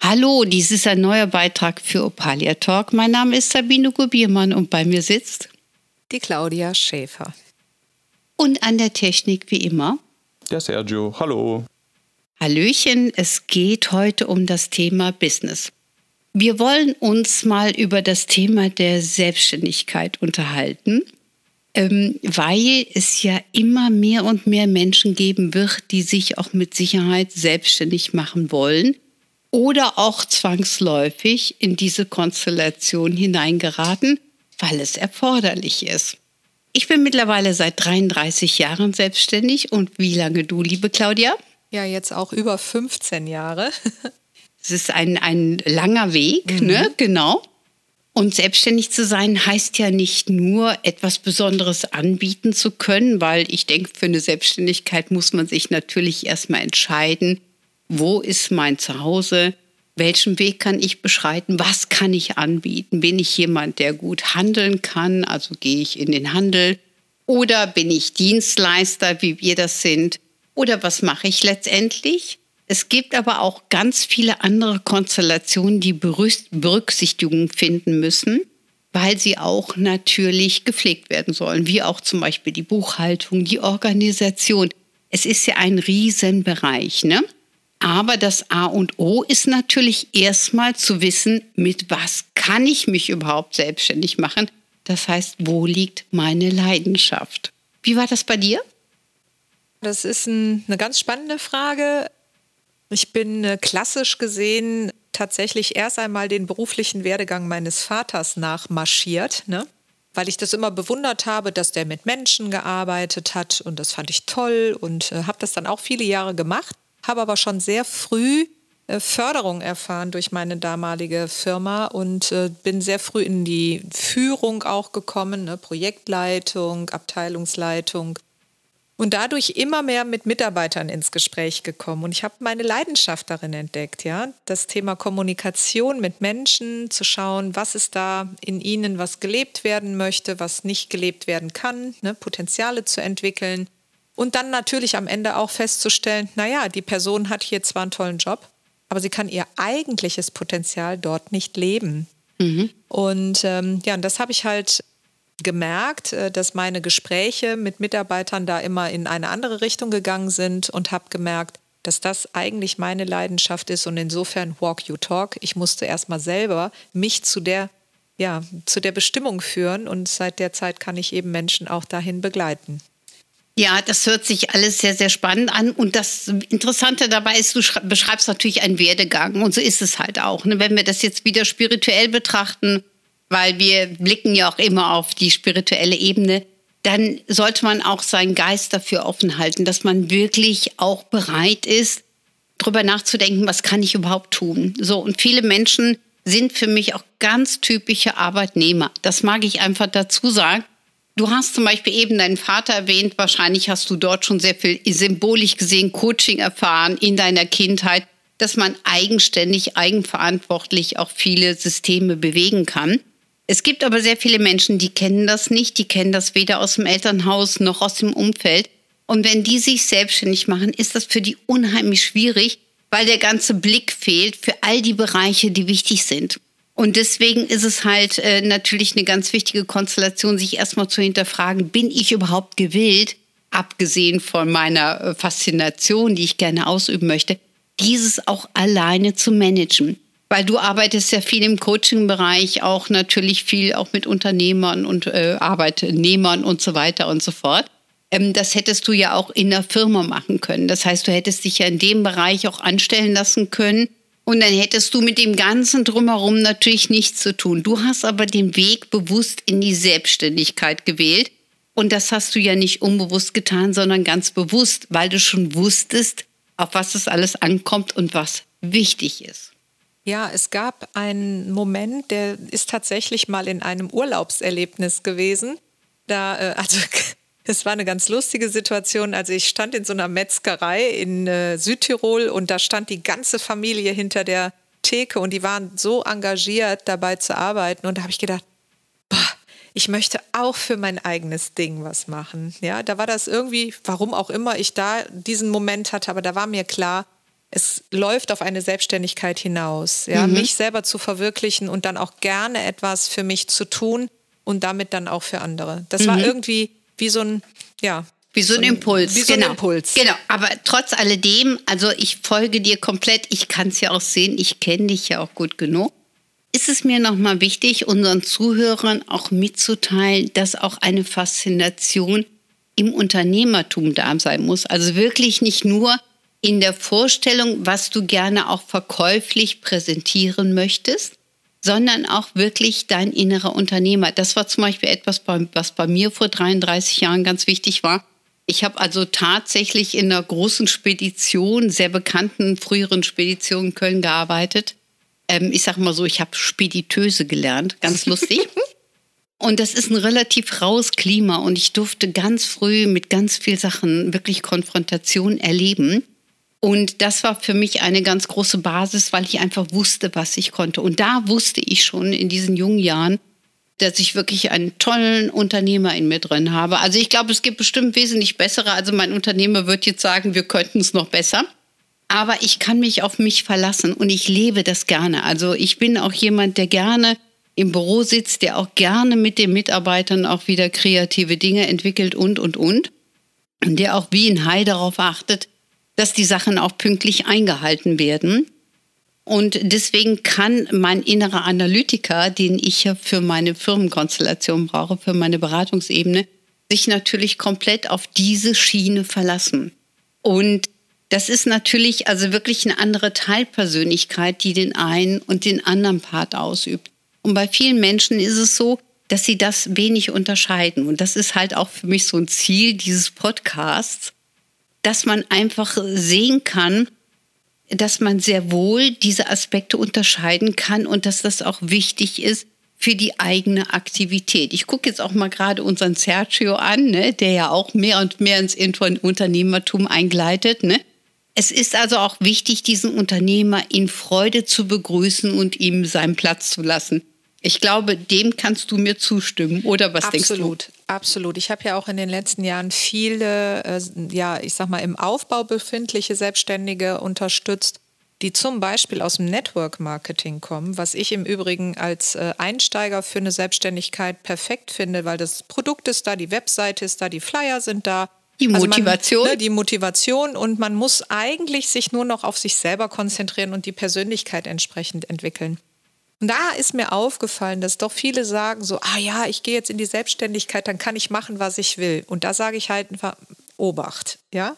Hallo, dies ist ein neuer Beitrag für Opalia Talk. Mein Name ist Sabine Gubiermann und bei mir sitzt die Claudia Schäfer. Und an der Technik wie immer der Sergio. Hallo. Hallöchen, es geht heute um das Thema Business. Wir wollen uns mal über das Thema der Selbstständigkeit unterhalten, ähm, weil es ja immer mehr und mehr Menschen geben wird, die sich auch mit Sicherheit selbstständig machen wollen oder auch zwangsläufig in diese Konstellation hineingeraten, weil es erforderlich ist. Ich bin mittlerweile seit 33 Jahren selbstständig und wie lange du, liebe Claudia? Ja, jetzt auch über 15 Jahre. Es ist ein, ein langer Weg, mhm. ne? Genau. Und selbstständig zu sein heißt ja nicht nur etwas Besonderes anbieten zu können, weil ich denke, für eine Selbstständigkeit muss man sich natürlich erstmal entscheiden, wo ist mein Zuhause, welchen Weg kann ich beschreiten, was kann ich anbieten, bin ich jemand, der gut handeln kann, also gehe ich in den Handel oder bin ich Dienstleister, wie wir das sind, oder was mache ich letztendlich? Es gibt aber auch ganz viele andere Konstellationen, die Berücksichtigung finden müssen, weil sie auch natürlich gepflegt werden sollen, wie auch zum Beispiel die Buchhaltung, die Organisation. Es ist ja ein Riesenbereich, ne? Aber das A und O ist natürlich erstmal zu wissen, mit was kann ich mich überhaupt selbstständig machen. Das heißt, wo liegt meine Leidenschaft? Wie war das bei dir? Das ist ein, eine ganz spannende Frage. Ich bin äh, klassisch gesehen tatsächlich erst einmal den beruflichen Werdegang meines Vaters nachmarschiert, ne? weil ich das immer bewundert habe, dass der mit Menschen gearbeitet hat und das fand ich toll und äh, habe das dann auch viele Jahre gemacht habe aber schon sehr früh äh, Förderung erfahren durch meine damalige Firma und äh, bin sehr früh in die Führung auch gekommen, ne? Projektleitung, Abteilungsleitung und dadurch immer mehr mit Mitarbeitern ins Gespräch gekommen und ich habe meine Leidenschaft darin entdeckt, ja, das Thema Kommunikation mit Menschen, zu schauen, was ist da in ihnen, was gelebt werden möchte, was nicht gelebt werden kann, ne? Potenziale zu entwickeln und dann natürlich am Ende auch festzustellen, naja, die Person hat hier zwar einen tollen Job, aber sie kann ihr eigentliches Potenzial dort nicht leben. Mhm. Und ähm, ja, und das habe ich halt gemerkt, äh, dass meine Gespräche mit Mitarbeitern da immer in eine andere Richtung gegangen sind und habe gemerkt, dass das eigentlich meine Leidenschaft ist und insofern walk you talk. Ich musste erstmal selber mich zu der ja, zu der Bestimmung führen und seit der Zeit kann ich eben Menschen auch dahin begleiten. Ja, das hört sich alles sehr, sehr spannend an. Und das Interessante dabei ist, du beschreibst natürlich einen Werdegang. Und so ist es halt auch. Ne? Wenn wir das jetzt wieder spirituell betrachten, weil wir blicken ja auch immer auf die spirituelle Ebene, dann sollte man auch seinen Geist dafür offen halten, dass man wirklich auch bereit ist, darüber nachzudenken, was kann ich überhaupt tun. So, und viele Menschen sind für mich auch ganz typische Arbeitnehmer. Das mag ich einfach dazu sagen Du hast zum Beispiel eben deinen Vater erwähnt. Wahrscheinlich hast du dort schon sehr viel symbolisch gesehen Coaching erfahren in deiner Kindheit, dass man eigenständig, eigenverantwortlich auch viele Systeme bewegen kann. Es gibt aber sehr viele Menschen, die kennen das nicht. Die kennen das weder aus dem Elternhaus noch aus dem Umfeld. Und wenn die sich selbstständig machen, ist das für die unheimlich schwierig, weil der ganze Blick fehlt für all die Bereiche, die wichtig sind. Und deswegen ist es halt äh, natürlich eine ganz wichtige Konstellation, sich erstmal zu hinterfragen, bin ich überhaupt gewillt, abgesehen von meiner äh, Faszination, die ich gerne ausüben möchte, dieses auch alleine zu managen. Weil du arbeitest ja viel im Coaching-Bereich, auch natürlich viel auch mit Unternehmern und äh, Arbeitnehmern und so weiter und so fort. Ähm, das hättest du ja auch in der Firma machen können. Das heißt, du hättest dich ja in dem Bereich auch anstellen lassen können und dann hättest du mit dem Ganzen drumherum natürlich nichts zu tun. Du hast aber den Weg bewusst in die Selbstständigkeit gewählt. Und das hast du ja nicht unbewusst getan, sondern ganz bewusst, weil du schon wusstest, auf was es alles ankommt und was wichtig ist. Ja, es gab einen Moment, der ist tatsächlich mal in einem Urlaubserlebnis gewesen. Da, äh, also es war eine ganz lustige Situation. Also ich stand in so einer Metzgerei in äh, Südtirol und da stand die ganze Familie hinter der Theke und die waren so engagiert dabei zu arbeiten. Und da habe ich gedacht, boah, ich möchte auch für mein eigenes Ding was machen. Ja, da war das irgendwie, warum auch immer ich da diesen Moment hatte, aber da war mir klar, es läuft auf eine Selbstständigkeit hinaus, ja, mhm. mich selber zu verwirklichen und dann auch gerne etwas für mich zu tun und damit dann auch für andere. Das mhm. war irgendwie wie so ein, ja. Wie so ein Impuls. Wie so genau. ein Impuls. Genau. Aber trotz alledem, also ich folge dir komplett. Ich kann es ja auch sehen. Ich kenne dich ja auch gut genug. Ist es mir nochmal wichtig, unseren Zuhörern auch mitzuteilen, dass auch eine Faszination im Unternehmertum da sein muss. Also wirklich nicht nur in der Vorstellung, was du gerne auch verkäuflich präsentieren möchtest, sondern auch wirklich dein innerer Unternehmer. Das war zum Beispiel etwas, was bei mir vor 33 Jahren ganz wichtig war. Ich habe also tatsächlich in einer großen Spedition, sehr bekannten früheren Spedition in Köln gearbeitet. Ähm, ich sage mal so, ich habe Spediteuse gelernt, ganz lustig. Und das ist ein relativ raues Klima und ich durfte ganz früh mit ganz vielen Sachen wirklich Konfrontation erleben. Und das war für mich eine ganz große Basis, weil ich einfach wusste, was ich konnte. Und da wusste ich schon in diesen jungen Jahren, dass ich wirklich einen tollen Unternehmer in mir drin habe. Also ich glaube, es gibt bestimmt wesentlich bessere. Also mein Unternehmer wird jetzt sagen, wir könnten es noch besser. Aber ich kann mich auf mich verlassen und ich lebe das gerne. Also ich bin auch jemand, der gerne im Büro sitzt, der auch gerne mit den Mitarbeitern auch wieder kreative Dinge entwickelt und, und, und. Und der auch wie ein Hai darauf achtet, dass die Sachen auch pünktlich eingehalten werden. Und deswegen kann mein innerer Analytiker, den ich ja für meine Firmenkonstellation brauche, für meine Beratungsebene, sich natürlich komplett auf diese Schiene verlassen. Und das ist natürlich also wirklich eine andere Teilpersönlichkeit, die den einen und den anderen Part ausübt. Und bei vielen Menschen ist es so, dass sie das wenig unterscheiden. Und das ist halt auch für mich so ein Ziel dieses Podcasts, dass man einfach sehen kann, dass man sehr wohl diese Aspekte unterscheiden kann und dass das auch wichtig ist für die eigene Aktivität. Ich gucke jetzt auch mal gerade unseren Sergio an, ne, der ja auch mehr und mehr ins Unternehmertum eingleitet. Ne. Es ist also auch wichtig, diesen Unternehmer in Freude zu begrüßen und ihm seinen Platz zu lassen. Ich glaube, dem kannst du mir zustimmen, oder was absolut, denkst du? Absolut. Ich habe ja auch in den letzten Jahren viele, äh, ja, ich sag mal, im Aufbau befindliche Selbstständige unterstützt, die zum Beispiel aus dem Network Marketing kommen, was ich im Übrigen als äh, Einsteiger für eine Selbstständigkeit perfekt finde, weil das Produkt ist da, die Webseite ist da, die Flyer sind da. Die Motivation. Also man, ne, die Motivation und man muss eigentlich sich nur noch auf sich selber konzentrieren und die Persönlichkeit entsprechend entwickeln. Und da ist mir aufgefallen, dass doch viele sagen so, ah ja, ich gehe jetzt in die Selbstständigkeit, dann kann ich machen, was ich will. Und da sage ich halt einfach, Obacht, ja.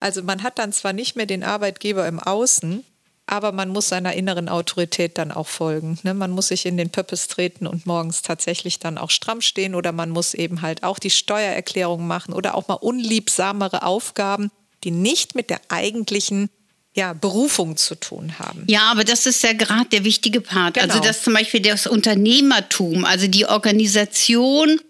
Also man hat dann zwar nicht mehr den Arbeitgeber im Außen, aber man muss seiner inneren Autorität dann auch folgen. Ne? Man muss sich in den Pöppes treten und morgens tatsächlich dann auch stramm stehen oder man muss eben halt auch die Steuererklärung machen oder auch mal unliebsamere Aufgaben, die nicht mit der eigentlichen ja, Berufung zu tun haben. Ja, aber das ist ja gerade der wichtige Part. Also, genau. Also, dass zum Beispiel das Unternehmertum, also die Organisation,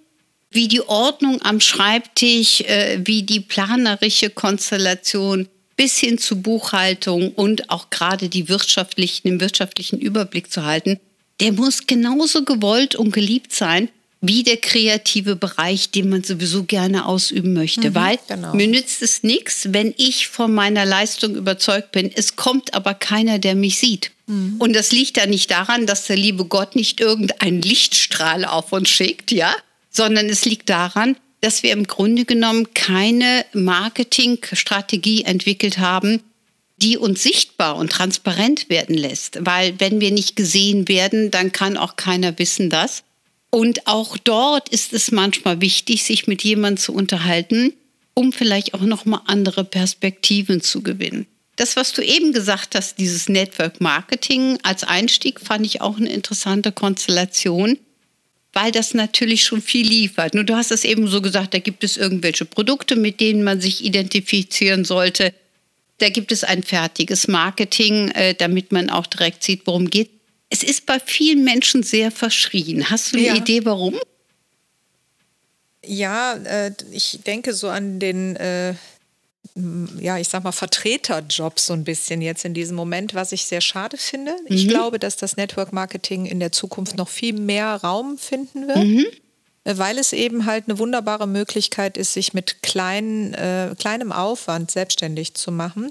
wie die Ordnung am Schreibtisch, äh, wie die planerische Konstellation bis hin zu Buchhaltung und auch gerade die wirtschaftlichen, den wirtschaftlichen Überblick zu halten, der muss genauso gewollt und geliebt sein wie der kreative Bereich, den man sowieso gerne ausüben möchte. Mhm, Weil genau. mir nützt es nichts, wenn ich von meiner Leistung überzeugt bin. Es kommt aber keiner, der mich sieht. Mhm. Und das liegt ja nicht daran, dass der liebe Gott nicht irgendeinen Lichtstrahl auf uns schickt, ja, sondern es liegt daran, dass wir im Grunde genommen keine Marketingstrategie entwickelt haben, die uns sichtbar und transparent werden lässt. Weil wenn wir nicht gesehen werden, dann kann auch keiner wissen das. Und auch dort ist es manchmal wichtig, sich mit jemandem zu unterhalten, um vielleicht auch nochmal andere Perspektiven zu gewinnen. Das, was du eben gesagt hast, dieses Network Marketing als Einstieg, fand ich auch eine interessante Konstellation, weil das natürlich schon viel liefert. Nur du hast es eben so gesagt, da gibt es irgendwelche Produkte, mit denen man sich identifizieren sollte. Da gibt es ein fertiges Marketing, äh, damit man auch direkt sieht, worum geht. Es ist bei vielen Menschen sehr verschrien. Hast du eine ja. Idee, warum? Ja, äh, ich denke so an den, äh, ja, ich sag mal, Vertreterjob so ein bisschen jetzt in diesem Moment, was ich sehr schade finde. Mhm. Ich glaube, dass das Network Marketing in der Zukunft noch viel mehr Raum finden wird. Mhm. Äh, weil es eben halt eine wunderbare Möglichkeit ist, sich mit klein, äh, kleinem Aufwand selbstständig zu machen.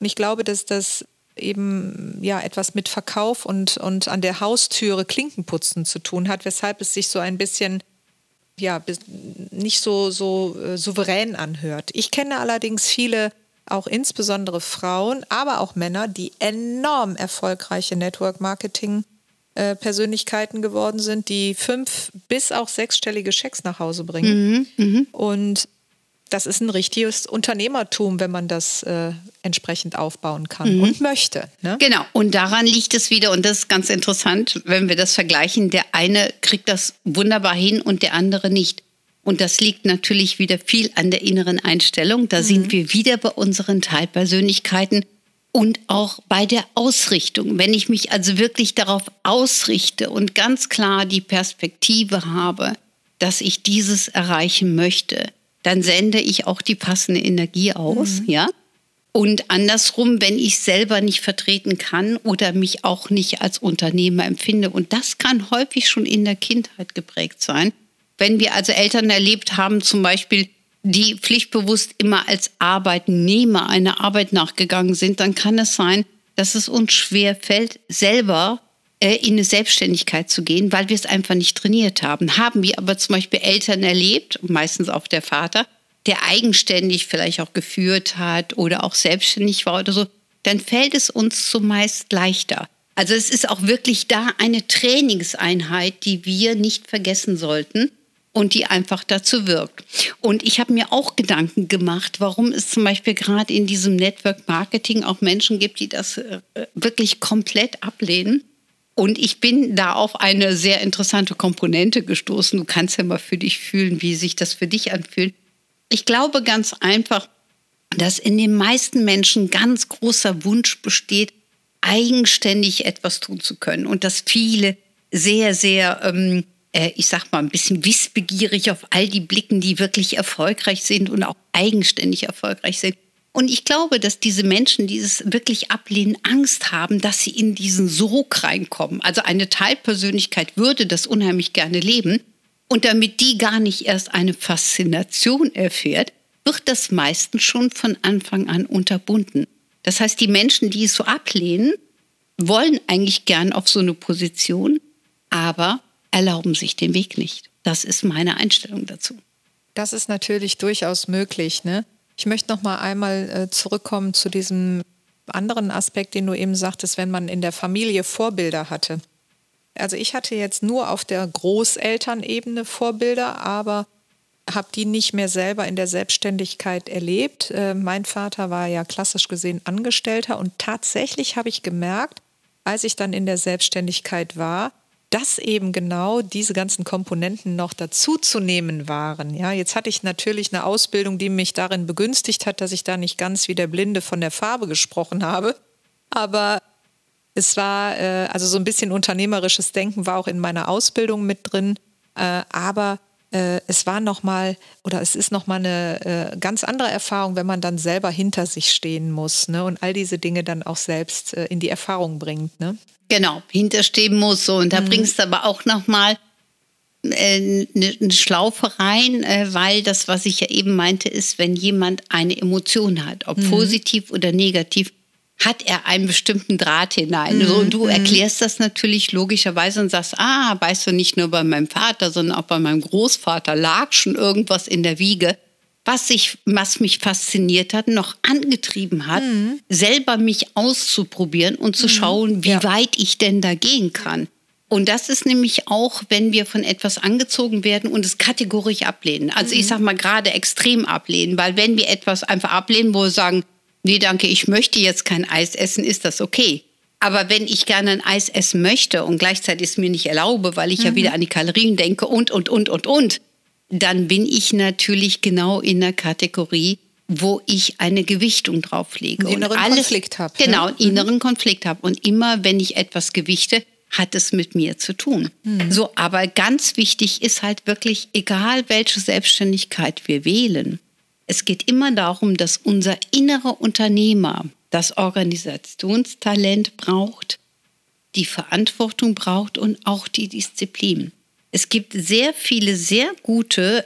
Und ich glaube, dass das eben ja etwas mit Verkauf und, und an der Haustüre Klinkenputzen zu tun hat, weshalb es sich so ein bisschen ja, nicht so, so äh, souverän anhört. Ich kenne allerdings viele, auch insbesondere Frauen, aber auch Männer, die enorm erfolgreiche Network Marketing äh, Persönlichkeiten geworden sind, die fünf bis auch sechsstellige Schecks nach Hause bringen. Mhm, mh. Und das ist ein richtiges Unternehmertum, wenn man das äh, entsprechend aufbauen kann mhm. und möchte. Ne? Genau, und daran liegt es wieder, und das ist ganz interessant, wenn wir das vergleichen, der eine kriegt das wunderbar hin und der andere nicht. Und das liegt natürlich wieder viel an der inneren Einstellung. Da mhm. sind wir wieder bei unseren Teilpersönlichkeiten und auch bei der Ausrichtung. Wenn ich mich also wirklich darauf ausrichte und ganz klar die Perspektive habe, dass ich dieses erreichen möchte, dann sende ich auch die passende Energie aus, mhm. ja. Und andersrum, wenn ich selber nicht vertreten kann oder mich auch nicht als Unternehmer empfinde. Und das kann häufig schon in der Kindheit geprägt sein. Wenn wir also Eltern erlebt haben, zum Beispiel, die pflichtbewusst immer als Arbeitnehmer einer Arbeit nachgegangen sind, dann kann es sein, dass es uns schwer fällt, selber in eine Selbstständigkeit zu gehen, weil wir es einfach nicht trainiert haben. Haben wir aber zum Beispiel Eltern erlebt, meistens auch der Vater, der eigenständig vielleicht auch geführt hat oder auch selbstständig war oder so, dann fällt es uns zumeist leichter. Also es ist auch wirklich da eine Trainingseinheit, die wir nicht vergessen sollten und die einfach dazu wirkt. Und ich habe mir auch Gedanken gemacht, warum es zum Beispiel gerade in diesem Network Marketing auch Menschen gibt, die das äh, wirklich komplett ablehnen und ich bin da auf eine sehr interessante Komponente gestoßen. Du kannst ja mal für dich fühlen, wie sich das für dich anfühlt. Ich glaube ganz einfach, dass in den meisten Menschen ganz großer Wunsch besteht, eigenständig etwas tun zu können. Und dass viele sehr, sehr, ähm, äh, ich sag mal, ein bisschen wissbegierig auf all die blicken, die wirklich erfolgreich sind und auch eigenständig erfolgreich sind. Und ich glaube, dass diese Menschen, die es wirklich ablehnen, Angst haben, dass sie in diesen Sog reinkommen. Also eine Teilpersönlichkeit würde das unheimlich gerne leben. Und damit die gar nicht erst eine Faszination erfährt, wird das meistens schon von Anfang an unterbunden. Das heißt, die Menschen, die es so ablehnen, wollen eigentlich gern auf so eine Position, aber erlauben sich den Weg nicht. Das ist meine Einstellung dazu. Das ist natürlich durchaus möglich. Ne? Ich möchte noch mal einmal äh, zurückkommen zu diesem anderen Aspekt, den du eben sagtest, wenn man in der Familie Vorbilder hatte. Also ich hatte jetzt nur auf der Großelternebene Vorbilder, aber habe die nicht mehr selber in der Selbstständigkeit erlebt. Äh, mein Vater war ja klassisch gesehen Angestellter und tatsächlich habe ich gemerkt, als ich dann in der Selbstständigkeit war, dass eben genau diese ganzen Komponenten noch dazuzunehmen waren. Ja, jetzt hatte ich natürlich eine Ausbildung, die mich darin begünstigt hat, dass ich da nicht ganz wie der Blinde von der Farbe gesprochen habe. Aber es war, äh, also so ein bisschen unternehmerisches Denken war auch in meiner Ausbildung mit drin. Äh, aber äh, es war nochmal oder es ist nochmal eine äh, ganz andere Erfahrung, wenn man dann selber hinter sich stehen muss ne, und all diese Dinge dann auch selbst äh, in die Erfahrung bringt. Ne? Genau, hinterstehen muss. So. Und da mhm. bringst du aber auch nochmal äh, eine, eine Schlaufe rein, äh, weil das, was ich ja eben meinte, ist, wenn jemand eine Emotion hat, ob mhm. positiv oder negativ, hat er einen bestimmten Draht hinein. Mhm. So, und du mhm. erklärst das natürlich logischerweise und sagst, ah, weißt du, nicht nur bei meinem Vater, sondern auch bei meinem Großvater lag schon irgendwas in der Wiege was, ich, was mich fasziniert hat, noch angetrieben hat, mhm. selber mich auszuprobieren und zu mhm. schauen, wie ja. weit ich denn da gehen kann. Und das ist nämlich auch, wenn wir von etwas angezogen werden und es kategorisch ablehnen. Also mhm. ich sage mal gerade extrem ablehnen, weil wenn wir etwas einfach ablehnen, wo wir sagen, nee, danke, ich möchte jetzt kein Eis essen, ist das okay. Aber wenn ich gerne ein Eis essen möchte und gleichzeitig es mir nicht erlaube, weil ich ja mhm. wieder an die Kalorien denke und, und, und, und, und, dann bin ich natürlich genau in der Kategorie, wo ich eine Gewichtung drauflege. Einen inneren alles, Konflikt habe. Genau, einen inneren mhm. Konflikt habe. Und immer, wenn ich etwas gewichte, hat es mit mir zu tun. Mhm. So, aber ganz wichtig ist halt wirklich, egal welche Selbstständigkeit wir wählen, es geht immer darum, dass unser innerer Unternehmer das Organisationstalent braucht, die Verantwortung braucht und auch die Disziplin. Es gibt sehr viele sehr gute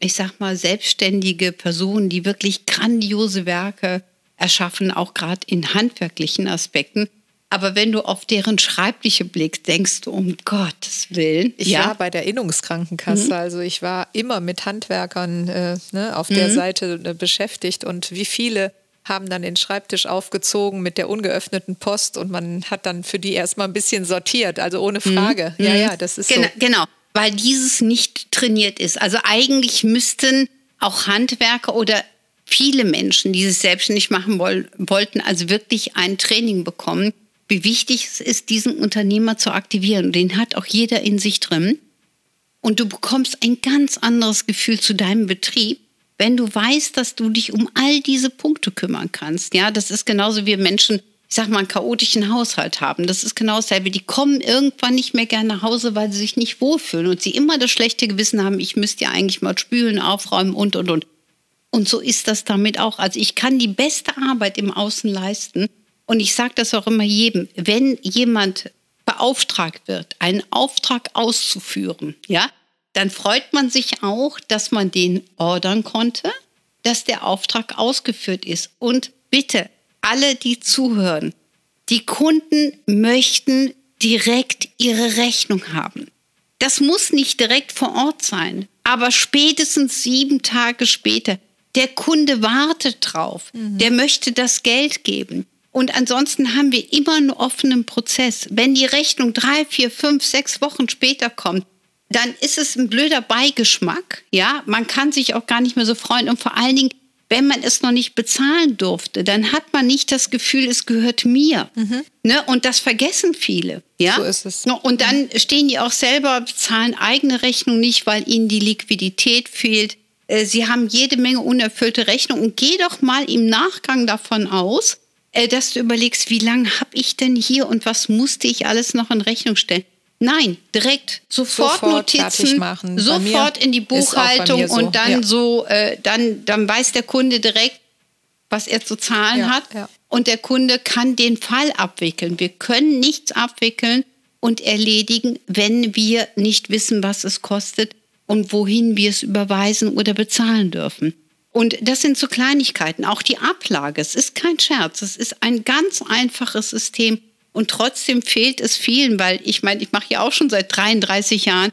ich sag mal, selbstständige Personen, die wirklich grandiose Werke erschaffen, auch gerade in handwerklichen Aspekten. Aber wenn du auf deren Schreibliche blickst, denkst du, um Gottes Willen. Ich ja? war bei der Innungskrankenkasse, mhm. also ich war immer mit Handwerkern äh, ne, auf der mhm. Seite äh, beschäftigt und wie viele haben dann den Schreibtisch aufgezogen mit der ungeöffneten Post und man hat dann für die erstmal ein bisschen sortiert, also ohne mhm. Frage. Mhm. Ja, ja, das ist genau, so. Genau weil dieses nicht trainiert ist. Also eigentlich müssten auch Handwerker oder viele Menschen, die es selbstständig machen wollten, also wirklich ein Training bekommen, wie wichtig es ist, diesen Unternehmer zu aktivieren. Den hat auch jeder in sich drin. Und du bekommst ein ganz anderes Gefühl zu deinem Betrieb, wenn du weißt, dass du dich um all diese Punkte kümmern kannst. Ja, das ist genauso wie Menschen ich sag mal, einen chaotischen Haushalt haben. Das ist genau dasselbe. Die kommen irgendwann nicht mehr gerne nach Hause, weil sie sich nicht wohlfühlen und sie immer das schlechte Gewissen haben, ich müsste ja eigentlich mal spülen, aufräumen und, und, und. Und so ist das damit auch. Also ich kann die beste Arbeit im Außen leisten. Und ich sage das auch immer jedem, wenn jemand beauftragt wird, einen Auftrag auszuführen, ja, dann freut man sich auch, dass man den ordern konnte, dass der Auftrag ausgeführt ist. Und bitte, alle, die zuhören, die Kunden möchten direkt ihre Rechnung haben. Das muss nicht direkt vor Ort sein, aber spätestens sieben Tage später. Der Kunde wartet drauf, mhm. der möchte das Geld geben. Und ansonsten haben wir immer einen offenen Prozess. Wenn die Rechnung drei, vier, fünf, sechs Wochen später kommt, dann ist es ein blöder Beigeschmack. Ja, man kann sich auch gar nicht mehr so freuen. Und vor allen Dingen, wenn man es noch nicht bezahlen durfte, dann hat man nicht das Gefühl, es gehört mir. Mhm. Ne? Und das vergessen viele. Ja? So ist es. Und dann stehen die auch selber, bezahlen eigene Rechnung nicht, weil ihnen die Liquidität fehlt. Äh, sie haben jede Menge unerfüllte Rechnungen. Und geh doch mal im Nachgang davon aus, dass du überlegst, wie lange habe ich denn hier und was musste ich alles noch in Rechnung stellen? Nein, direkt sofort, sofort Notizen, machen. sofort in die Buchhaltung so. und dann ja. so, äh, dann, dann weiß der Kunde direkt, was er zu zahlen ja, hat. Ja. Und der Kunde kann den Fall abwickeln. Wir können nichts abwickeln und erledigen, wenn wir nicht wissen, was es kostet und wohin wir es überweisen oder bezahlen dürfen. Und das sind so Kleinigkeiten. Auch die Ablage. Es ist kein Scherz. Es ist ein ganz einfaches System. Und trotzdem fehlt es vielen, weil ich meine, ich mache ja auch schon seit 33 Jahren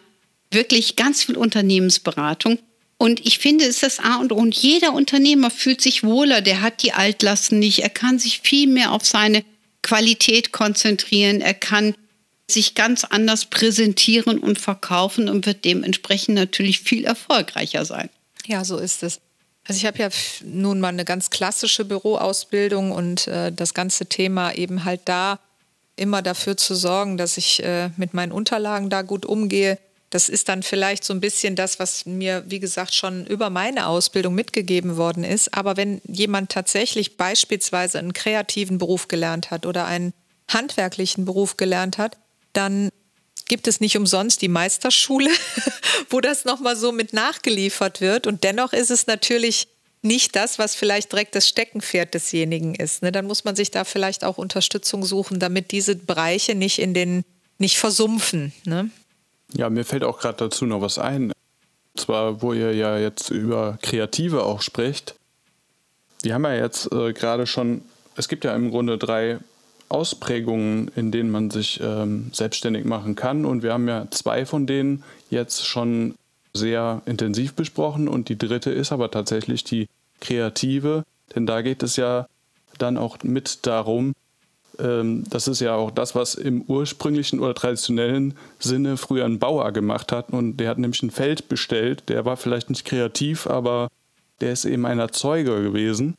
wirklich ganz viel Unternehmensberatung. Und ich finde, es ist das A und O. Und jeder Unternehmer fühlt sich wohler, der hat die Altlasten nicht. Er kann sich viel mehr auf seine Qualität konzentrieren. Er kann sich ganz anders präsentieren und verkaufen und wird dementsprechend natürlich viel erfolgreicher sein. Ja, so ist es. Also ich habe ja nun mal eine ganz klassische Büroausbildung und äh, das ganze Thema eben halt da immer dafür zu sorgen, dass ich äh, mit meinen Unterlagen da gut umgehe. Das ist dann vielleicht so ein bisschen das, was mir, wie gesagt, schon über meine Ausbildung mitgegeben worden ist. Aber wenn jemand tatsächlich beispielsweise einen kreativen Beruf gelernt hat oder einen handwerklichen Beruf gelernt hat, dann gibt es nicht umsonst die Meisterschule, wo das nochmal so mit nachgeliefert wird. Und dennoch ist es natürlich nicht das, was vielleicht direkt das Steckenpferd desjenigen ist. Ne? Dann muss man sich da vielleicht auch Unterstützung suchen, damit diese Bereiche nicht in den nicht versumpfen. Ne? Ja, mir fällt auch gerade dazu noch was ein. Und zwar, wo ihr ja jetzt über Kreative auch sprecht. Wir haben ja jetzt äh, gerade schon, es gibt ja im Grunde drei Ausprägungen, in denen man sich ähm, selbstständig machen kann. Und wir haben ja zwei von denen jetzt schon sehr intensiv besprochen und die dritte ist aber tatsächlich die kreative, denn da geht es ja dann auch mit darum, ähm, das ist ja auch das, was im ursprünglichen oder traditionellen Sinne früher ein Bauer gemacht hat und der hat nämlich ein Feld bestellt, der war vielleicht nicht kreativ, aber der ist eben ein Erzeuger gewesen.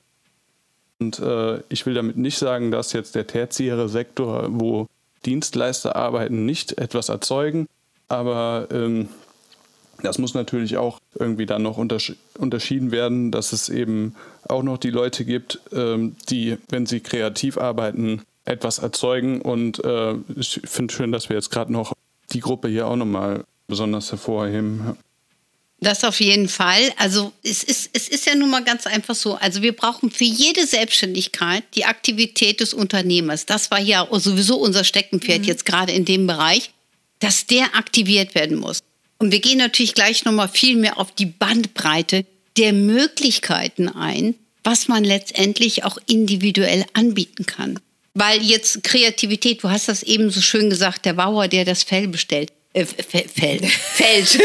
Und äh, ich will damit nicht sagen, dass jetzt der tertiäre Sektor, wo Dienstleister arbeiten, nicht etwas erzeugen, aber ähm, Das muss natürlich auch irgendwie dann noch untersch unterschieden werden, dass es eben auch noch die Leute gibt, ähm, die, wenn sie kreativ arbeiten, etwas erzeugen. Und äh, ich finde schön, dass wir jetzt gerade noch die Gruppe hier auch nochmal besonders hervorheben. Das auf jeden Fall. Also es ist, es ist ja nun mal ganz einfach so. Also wir brauchen für jede Selbstständigkeit die Aktivität des Unternehmers. Das war ja sowieso unser Steckenpferd mhm. jetzt gerade in dem Bereich, dass der aktiviert werden muss. Und wir gehen natürlich gleich nochmal viel mehr auf die Bandbreite der Möglichkeiten ein, was man letztendlich auch individuell anbieten kann. Weil jetzt Kreativität, du hast das eben so schön gesagt, der Bauer, der das Fell bestellt, äh, Fell, Feld,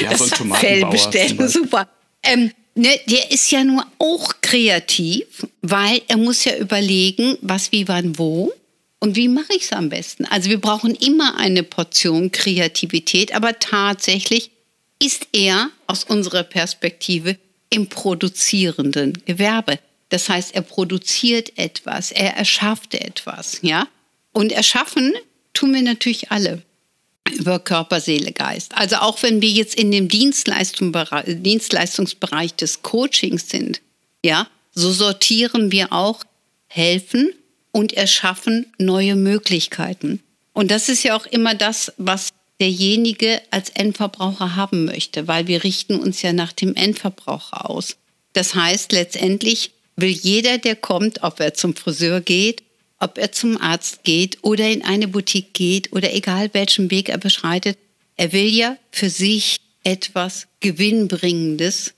ja, das so Fell bestellen, super. Ähm, ne, der ist ja nur auch kreativ, weil er muss ja überlegen, was, wie, wann, wo. Und wie mache ich es am besten? Also wir brauchen immer eine Portion Kreativität, aber tatsächlich ist er aus unserer Perspektive im produzierenden Gewerbe. Das heißt, er produziert etwas, er erschafft etwas, ja? Und erschaffen tun wir natürlich alle über Körper, Seele, Geist. Also auch wenn wir jetzt in dem Dienstleistungsbereich des Coachings sind, ja, so sortieren wir auch helfen und erschaffen neue Möglichkeiten. Und das ist ja auch immer das, was derjenige als Endverbraucher haben möchte, weil wir richten uns ja nach dem Endverbraucher aus. Das heißt, letztendlich will jeder, der kommt, ob er zum Friseur geht, ob er zum Arzt geht oder in eine Boutique geht oder egal welchen Weg er beschreitet, er will ja für sich etwas Gewinnbringendes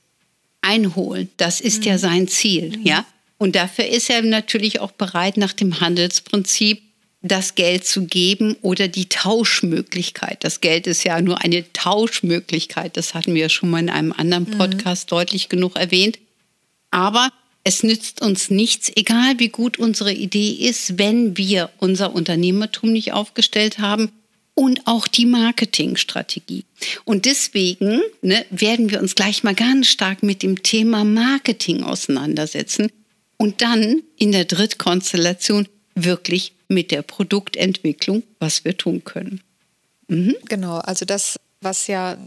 einholen. Das ist mhm. ja sein Ziel, mhm. ja. Und dafür ist er natürlich auch bereit, nach dem Handelsprinzip das Geld zu geben oder die Tauschmöglichkeit. Das Geld ist ja nur eine Tauschmöglichkeit. Das hatten wir schon mal in einem anderen mhm. Podcast mhm. deutlich genug erwähnt. Aber es nützt uns nichts, egal wie gut unsere Idee ist, wenn wir unser Unternehmertum nicht aufgestellt haben und auch die Marketingstrategie. Und deswegen ne, werden wir uns gleich mal ganz stark mit dem Thema Marketing auseinandersetzen und dann in der Drittkonstellation wirklich mit der Produktentwicklung, was wir tun können. Mhm. Genau, also das, was ja,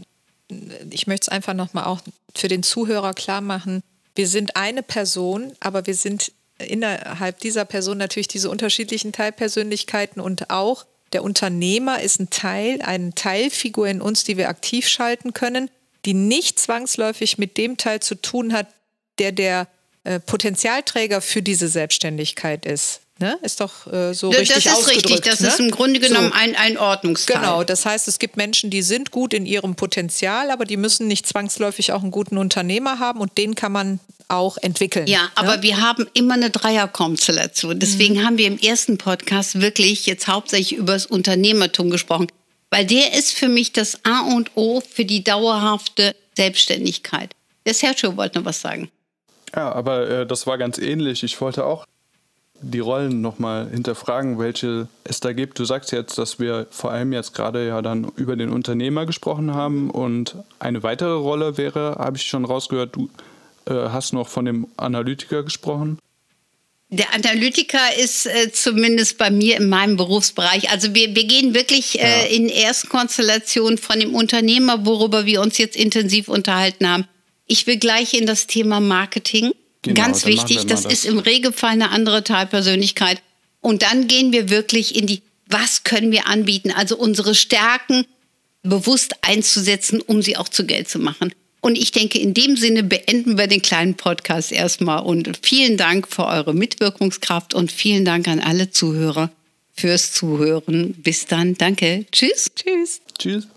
ich möchte es einfach nochmal auch für den Zuhörer klar machen, wir sind eine Person, aber wir sind innerhalb dieser Person natürlich diese unterschiedlichen Teilpersönlichkeiten und auch der Unternehmer ist ein Teil, eine Teilfigur in uns, die wir aktiv schalten können, die nicht zwangsläufig mit dem Teil zu tun hat, der der äh, Potenzialträger für diese Selbstständigkeit ist. Ne? Ist doch äh, so das richtig Das ist richtig. Das ne? ist im Grunde genommen so. ein, ein Ordnungsteil. Genau. Das heißt, es gibt Menschen, die sind gut in ihrem Potenzial, aber die müssen nicht zwangsläufig auch einen guten Unternehmer haben und den kann man auch entwickeln. Ja, aber ne? wir haben immer eine Dreierkonstellation. Deswegen mhm. haben wir im ersten Podcast wirklich jetzt hauptsächlich über das Unternehmertum gesprochen, weil der ist für mich das A und O für die dauerhafte Selbstständigkeit. Der Sergio wollte noch was sagen. Ja, aber äh, das war ganz ähnlich. Ich wollte auch die Rollen nochmal hinterfragen, welche es da gibt. Du sagst jetzt, dass wir vor allem jetzt gerade ja dann über den Unternehmer gesprochen haben und eine weitere Rolle wäre, habe ich schon rausgehört, du äh, hast noch von dem Analytiker gesprochen. Der Analytiker ist äh, zumindest bei mir in meinem Berufsbereich. Also wir, wir gehen wirklich äh, ja. in Erstkonstellation von dem Unternehmer, worüber wir uns jetzt intensiv unterhalten haben. Ich will gleich in das Thema Marketing Genau, Ganz wichtig, das, das ist im Regelfall eine andere Teilpersönlichkeit. Und dann gehen wir wirklich in die, was können wir anbieten? Also unsere Stärken bewusst einzusetzen, um sie auch zu Geld zu machen. Und ich denke, in dem Sinne beenden wir den kleinen Podcast erstmal. Und vielen Dank für eure Mitwirkungskraft und vielen Dank an alle Zuhörer fürs Zuhören. Bis dann. Danke. Tschüss. Tschüss. Tschüss.